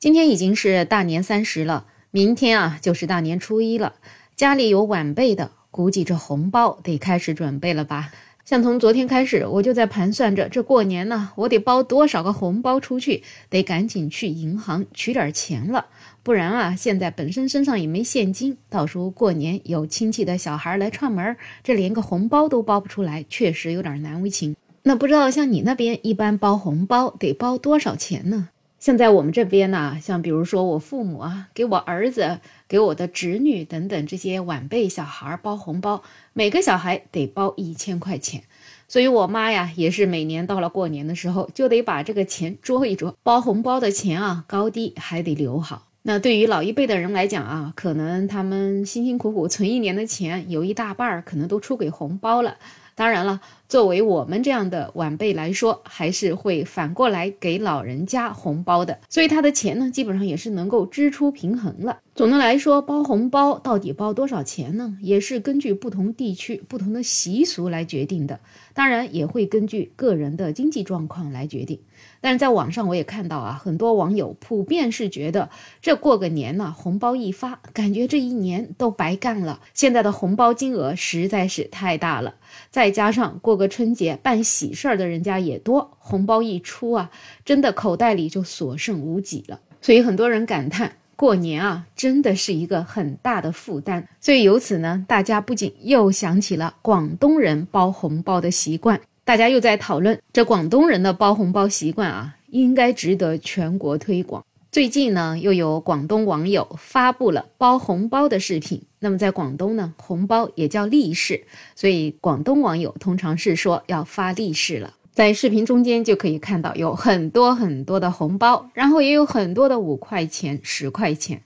今天已经是大年三十了，明天啊就是大年初一了。家里有晚辈的，估计这红包得开始准备了吧？像从昨天开始，我就在盘算着，这过年呢，我得包多少个红包出去，得赶紧去银行取点钱了，不然啊，现在本身身上也没现金，到时候过年有亲戚的小孩来串门，这连个红包都包不出来，确实有点难为情。那不知道像你那边一般包红包得包多少钱呢？像在我们这边呢，像比如说我父母啊，给我儿子、给我的侄女等等这些晚辈小孩包红包，每个小孩得包一千块钱。所以我妈呀，也是每年到了过年的时候，就得把这个钱捉一捉，包红包的钱啊，高低还得留好。那对于老一辈的人来讲啊，可能他们辛辛苦苦存一年的钱，有一大半儿可能都出给红包了。当然了，作为我们这样的晚辈来说，还是会反过来给老人家红包的，所以他的钱呢，基本上也是能够支出平衡了。总的来说，包红包到底包多少钱呢？也是根据不同地区、不同的习俗来决定的，当然也会根据个人的经济状况来决定。但是在网上我也看到啊，很多网友普遍是觉得，这过个年呢，红包一发，感觉这一年都白干了。现在的红包金额实在是太大了，再加上过个春节办喜事儿的人家也多，红包一出啊，真的口袋里就所剩无几了。所以很多人感叹，过年啊，真的是一个很大的负担。所以由此呢，大家不仅又想起了广东人包红包的习惯。大家又在讨论这广东人的包红包习惯啊，应该值得全国推广。最近呢，又有广东网友发布了包红包的视频。那么在广东呢，红包也叫利是，所以广东网友通常是说要发利是了。在视频中间就可以看到有很多很多的红包，然后也有很多的五块钱、十块钱。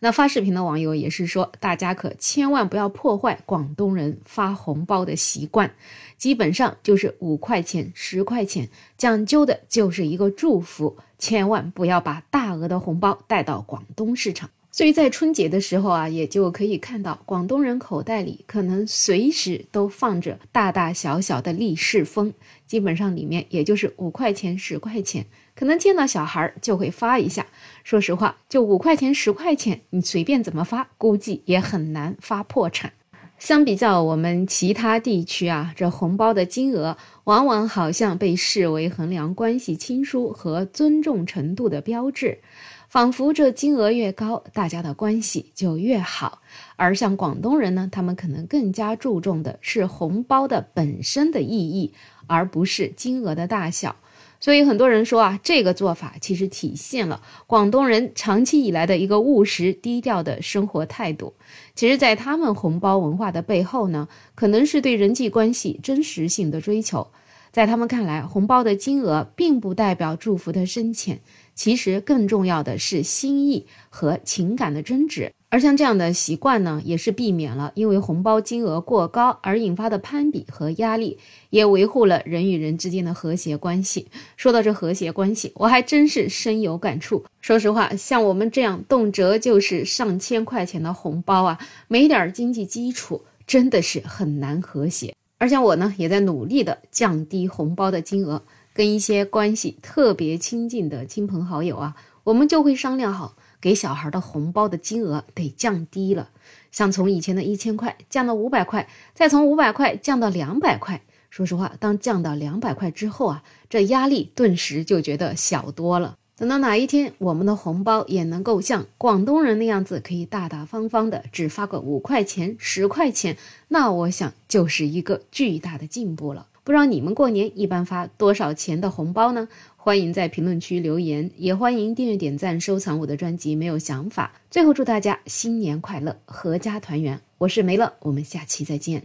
那发视频的网友也是说，大家可千万不要破坏广东人发红包的习惯，基本上就是五块钱、十块钱，讲究的就是一个祝福，千万不要把大额的红包带到广东市场。所以在春节的时候啊，也就可以看到广东人口袋里可能随时都放着大大小小的利是封，基本上里面也就是五块钱、十块钱。可能见到小孩就会发一下。说实话，就五块钱、十块钱，你随便怎么发，估计也很难发破产。相比较我们其他地区啊，这红包的金额往往好像被视为衡量关系亲疏和尊重程度的标志，仿佛这金额越高，大家的关系就越好。而像广东人呢，他们可能更加注重的是红包的本身的意义，而不是金额的大小。所以很多人说啊，这个做法其实体现了广东人长期以来的一个务实低调的生活态度。其实，在他们红包文化的背后呢，可能是对人际关系真实性的追求。在他们看来，红包的金额并不代表祝福的深浅，其实更重要的是心意和情感的真挚。而像这样的习惯呢，也是避免了因为红包金额过高而引发的攀比和压力，也维护了人与人之间的和谐关系。说到这和谐关系，我还真是深有感触。说实话，像我们这样动辄就是上千块钱的红包啊，没点经济基础，真的是很难和谐。而且我呢，也在努力的降低红包的金额，跟一些关系特别亲近的亲朋好友啊，我们就会商量好。给小孩的红包的金额得降低了，像从以前的一千块降到五百块，再从五百块降到两百块。说实话，当降到两百块之后啊，这压力顿时就觉得小多了。等到哪一天我们的红包也能够像广东人那样子，可以大大方方的只发个五块钱、十块钱，那我想就是一个巨大的进步了。不知道你们过年一般发多少钱的红包呢？欢迎在评论区留言，也欢迎订阅、点赞、收藏我的专辑。没有想法。最后祝大家新年快乐，阖家团圆。我是梅乐，我们下期再见。